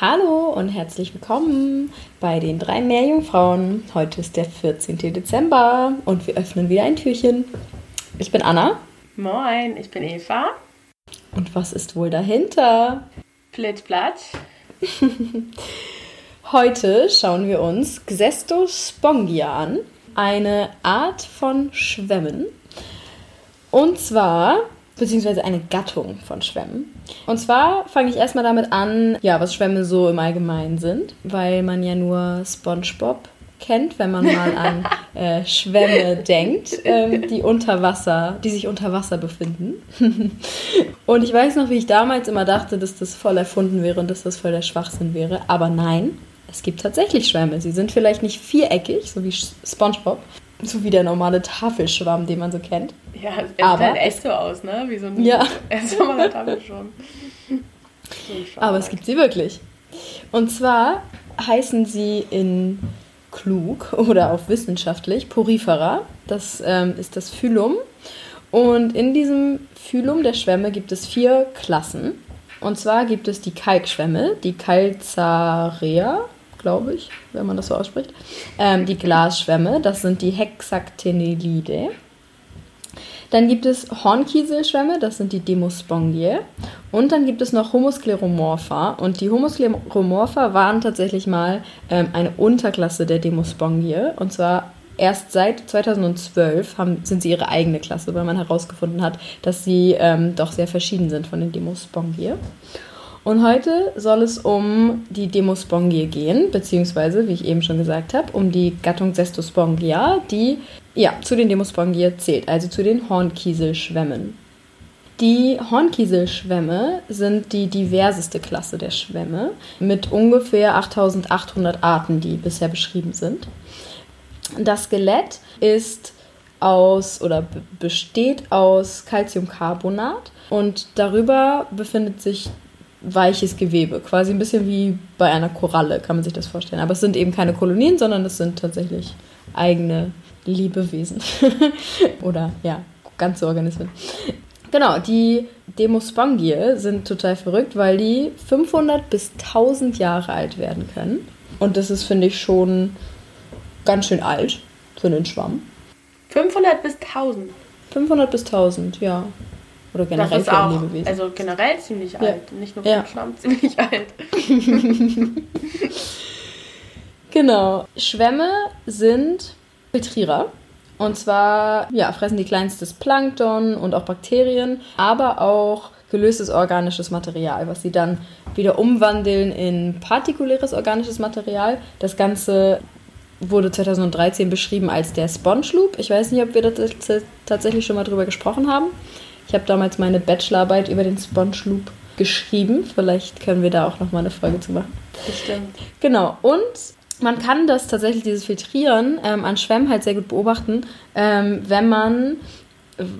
Hallo und herzlich willkommen bei den drei Meerjungfrauen. Heute ist der 14. Dezember und wir öffnen wieder ein Türchen. Ich bin Anna. Moin, ich bin Eva. Und was ist wohl dahinter? Plittplatt. Heute schauen wir uns Xestospongia an, eine Art von Schwämmen. Und zwar beziehungsweise eine Gattung von Schwämmen. Und zwar fange ich erstmal damit an, ja, was Schwämme so im Allgemeinen sind, weil man ja nur SpongeBob kennt, wenn man mal an äh, Schwämme denkt, äh, die unter Wasser, die sich unter Wasser befinden. und ich weiß noch, wie ich damals immer dachte, dass das voll erfunden wäre und dass das voll der Schwachsinn wäre. Aber nein, es gibt tatsächlich Schwämme. Sie sind vielleicht nicht viereckig, so wie SpongeBob, so wie der normale Tafelschwamm, den man so kennt. Ja, es sieht halt echt so aus, ne? Wie so ein ja. normaler Tafelschwamm. So Aber es gibt sie wirklich. Und zwar heißen sie in klug oder auch wissenschaftlich Porifera. Das ähm, ist das Phylum. Und in diesem Phylum der Schwämme gibt es vier Klassen. Und zwar gibt es die Kalkschwämme, die Calzarea, glaube ich, wenn man das so ausspricht. Ähm, die Glasschwämme, das sind die Hexactinellidae. Dann gibt es Hornkieselschwämme, das sind die Demospongiae. Und dann gibt es noch Homoskleromorpha. Und die Homoskleromorpha waren tatsächlich mal ähm, eine Unterklasse der Demospongiae. Und zwar erst seit 2012 haben, sind sie ihre eigene Klasse, weil man herausgefunden hat, dass sie ähm, doch sehr verschieden sind von den Demospongiae. Und heute soll es um die Demospongie gehen, beziehungsweise, wie ich eben schon gesagt habe, um die Gattung Cestospongia, die ja zu den Demospongia zählt, also zu den Hornkieselschwämmen. Die Hornkieselschwämme sind die diverseste Klasse der Schwämme mit ungefähr 8800 Arten, die bisher beschrieben sind. Das Skelett ist aus oder besteht aus Calciumcarbonat und darüber befindet sich weiches Gewebe, quasi ein bisschen wie bei einer Koralle, kann man sich das vorstellen. Aber es sind eben keine Kolonien, sondern es sind tatsächlich eigene Lebewesen oder ja, ganze Organismen. Genau, die Demospongie sind total verrückt, weil die 500 bis 1000 Jahre alt werden können. Und das ist, finde ich, schon ganz schön alt für einen Schwamm. 500 bis 1000? 500 bis 1000, ja. Oder generell das ist auch, Lebewesen. Also generell ziemlich ja. alt, nicht nur für ja. Schwamm, ziemlich alt. genau. Schwämme sind Filtrierer. Und zwar ja, fressen die kleinstes Plankton und auch Bakterien, aber auch gelöstes organisches Material, was sie dann wieder umwandeln in partikuläres organisches Material. Das Ganze wurde 2013 beschrieben als der Sponge Loop. Ich weiß nicht, ob wir da tatsächlich schon mal drüber gesprochen haben. Ich habe damals meine Bachelorarbeit über den Sponge Loop geschrieben. Vielleicht können wir da auch noch mal eine Folge zu machen. Bestimmt. Genau. Und man kann das tatsächlich, dieses Filtrieren ähm, an Schwämmen halt sehr gut beobachten, ähm, wenn man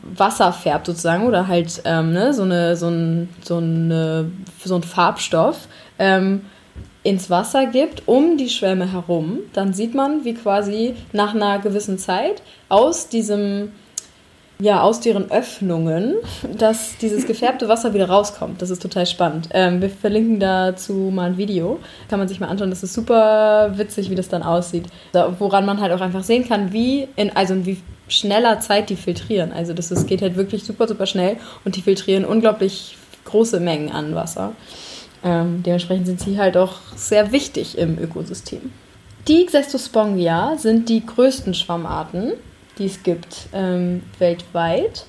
Wasser färbt sozusagen oder halt ähm, ne, so, eine, so, ein, so, eine, so ein Farbstoff ähm, ins Wasser gibt, um die Schwämme herum, dann sieht man, wie quasi nach einer gewissen Zeit aus diesem ja, aus deren Öffnungen, dass dieses gefärbte Wasser wieder rauskommt. Das ist total spannend. Ähm, wir verlinken dazu mal ein Video. Kann man sich mal anschauen. Das ist super witzig, wie das dann aussieht. Woran man halt auch einfach sehen kann, wie in, also in wie schneller Zeit die filtrieren. Also das ist, geht halt wirklich super, super schnell und die filtrieren unglaublich große Mengen an Wasser. Ähm, dementsprechend sind sie halt auch sehr wichtig im Ökosystem. Die Xestospongia sind die größten Schwammarten die es gibt ähm, weltweit.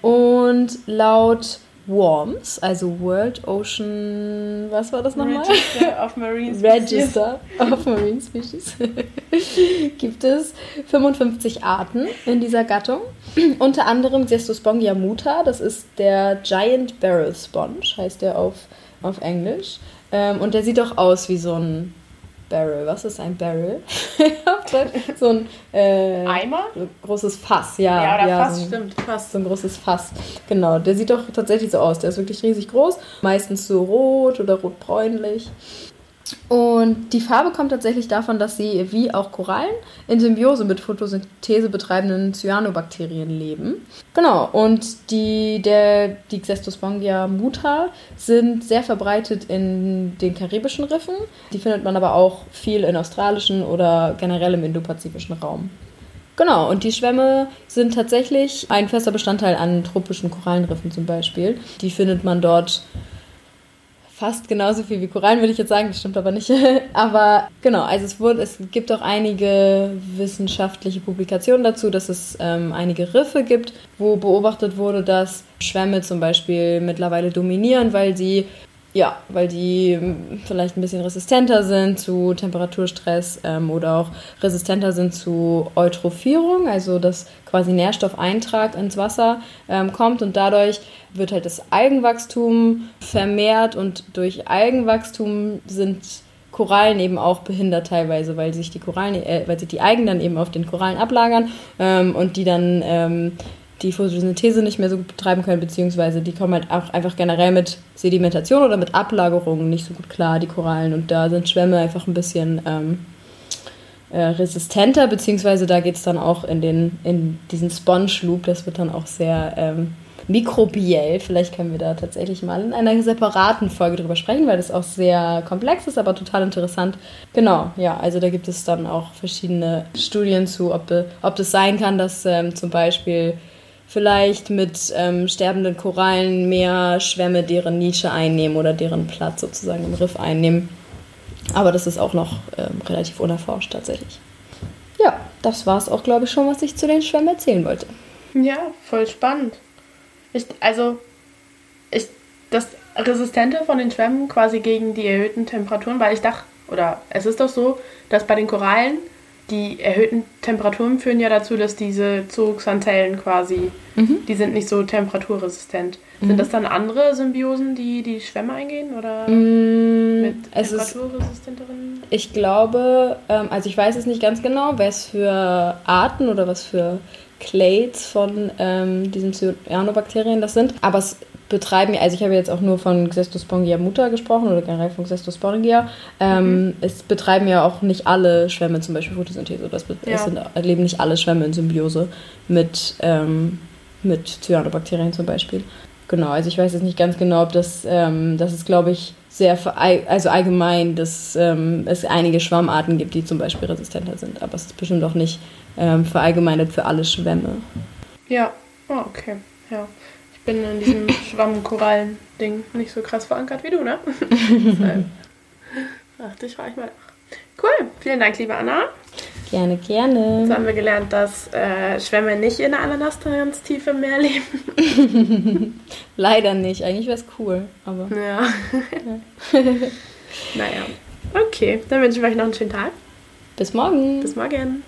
Und laut WORMS, also World Ocean, was war das nochmal? Register of Marine Species. Register of Marine Species. gibt es 55 Arten in dieser Gattung. Unter anderem Cestospongia muta, das ist der Giant Barrel Sponge, heißt der auf, auf Englisch. Ähm, und der sieht auch aus wie so ein Barrel. Was ist ein Barrel? so ein äh, Eimer? So großes Fass, ja. Ja, oder ja, Fass, so ein, stimmt. Fass. So ein großes Fass. Genau, der sieht doch tatsächlich so aus. Der ist wirklich riesig groß. Meistens so rot oder rotbräunlich. Und die Farbe kommt tatsächlich davon, dass sie wie auch Korallen in Symbiose mit Photosynthese betreibenden Cyanobakterien leben. Genau, und die, der, die Xestospongia muta sind sehr verbreitet in den karibischen Riffen. Die findet man aber auch viel in australischen oder generell im indopazifischen Raum. Genau, und die Schwämme sind tatsächlich ein fester Bestandteil an tropischen Korallenriffen zum Beispiel. Die findet man dort fast genauso viel wie Korallen, würde ich jetzt sagen, das stimmt aber nicht. aber genau, also es, wurde, es gibt auch einige wissenschaftliche Publikationen dazu, dass es ähm, einige Riffe gibt, wo beobachtet wurde, dass Schwämme zum Beispiel mittlerweile dominieren, weil sie ja, weil die ähm, vielleicht ein bisschen resistenter sind zu Temperaturstress ähm, oder auch resistenter sind zu Eutrophierung, also dass quasi Nährstoffeintrag ins Wasser ähm, kommt und dadurch wird halt das Algenwachstum vermehrt und durch Algenwachstum sind Korallen eben auch behindert teilweise, weil sich die Korallen, äh, weil sich die Algen dann eben auf den Korallen ablagern ähm, und die dann ähm, die Photosynthese nicht mehr so gut betreiben können, beziehungsweise die kommen halt auch einfach generell mit Sedimentation oder mit Ablagerungen nicht so gut klar, die Korallen. Und da sind Schwämme einfach ein bisschen ähm, äh, resistenter, beziehungsweise da geht es dann auch in, den, in diesen Sponge-Loop, das wird dann auch sehr ähm, mikrobiell. Vielleicht können wir da tatsächlich mal in einer separaten Folge drüber sprechen, weil das auch sehr komplex ist, aber total interessant. Genau, ja, also da gibt es dann auch verschiedene Studien zu, ob, ob das sein kann, dass ähm, zum Beispiel vielleicht mit ähm, sterbenden Korallen mehr Schwämme deren Nische einnehmen oder deren Platz sozusagen im Riff einnehmen. Aber das ist auch noch ähm, relativ unerforscht tatsächlich. Ja, das war es auch, glaube ich, schon, was ich zu den Schwämmen erzählen wollte. Ja, voll spannend. Ich, also, ich, das Resistente von den Schwämmen quasi gegen die erhöhten Temperaturen, weil ich dachte, oder es ist doch so, dass bei den Korallen die erhöhten Temperaturen führen ja dazu, dass diese Zooxanthellen quasi, mhm. die sind nicht so temperaturresistent. Mhm. Sind das dann andere Symbiosen, die die Schwämme eingehen oder mhm. mit temperaturresistenteren? ich glaube, ähm, also ich weiß es nicht ganz genau, was für Arten oder was für Clades von ähm, diesen Cyanobakterien das sind, aber es betreiben, also ich habe jetzt auch nur von Xestospongia muta gesprochen oder generell von Xestospongia. Ähm, mhm. Es betreiben ja auch nicht alle Schwämme zum Beispiel Photosynthese. Das ja. es sind, leben nicht alle Schwämme in Symbiose mit, ähm, mit Cyanobakterien zum Beispiel. Genau, also ich weiß jetzt nicht ganz genau, ob das, ähm, das ist glaube ich sehr, also allgemein, dass ähm, es einige Schwammarten gibt, die zum Beispiel resistenter sind, aber es ist bestimmt auch nicht ähm, verallgemeinert für alle Schwämme. Ja, oh, okay, ja bin in diesem Schwammkorallen-Ding nicht so krass verankert wie du, ne? Ach, dich frage ich mal nach. Cool, vielen Dank, liebe Anna. Gerne, gerne. Jetzt haben wir gelernt, dass äh, Schwämme nicht in der Ananastiefe im Meer leben. Leider nicht. Eigentlich wäre es cool, aber. Ja. ja. naja. Okay, dann wünsche ich euch noch einen schönen Tag. Bis morgen. Bis morgen.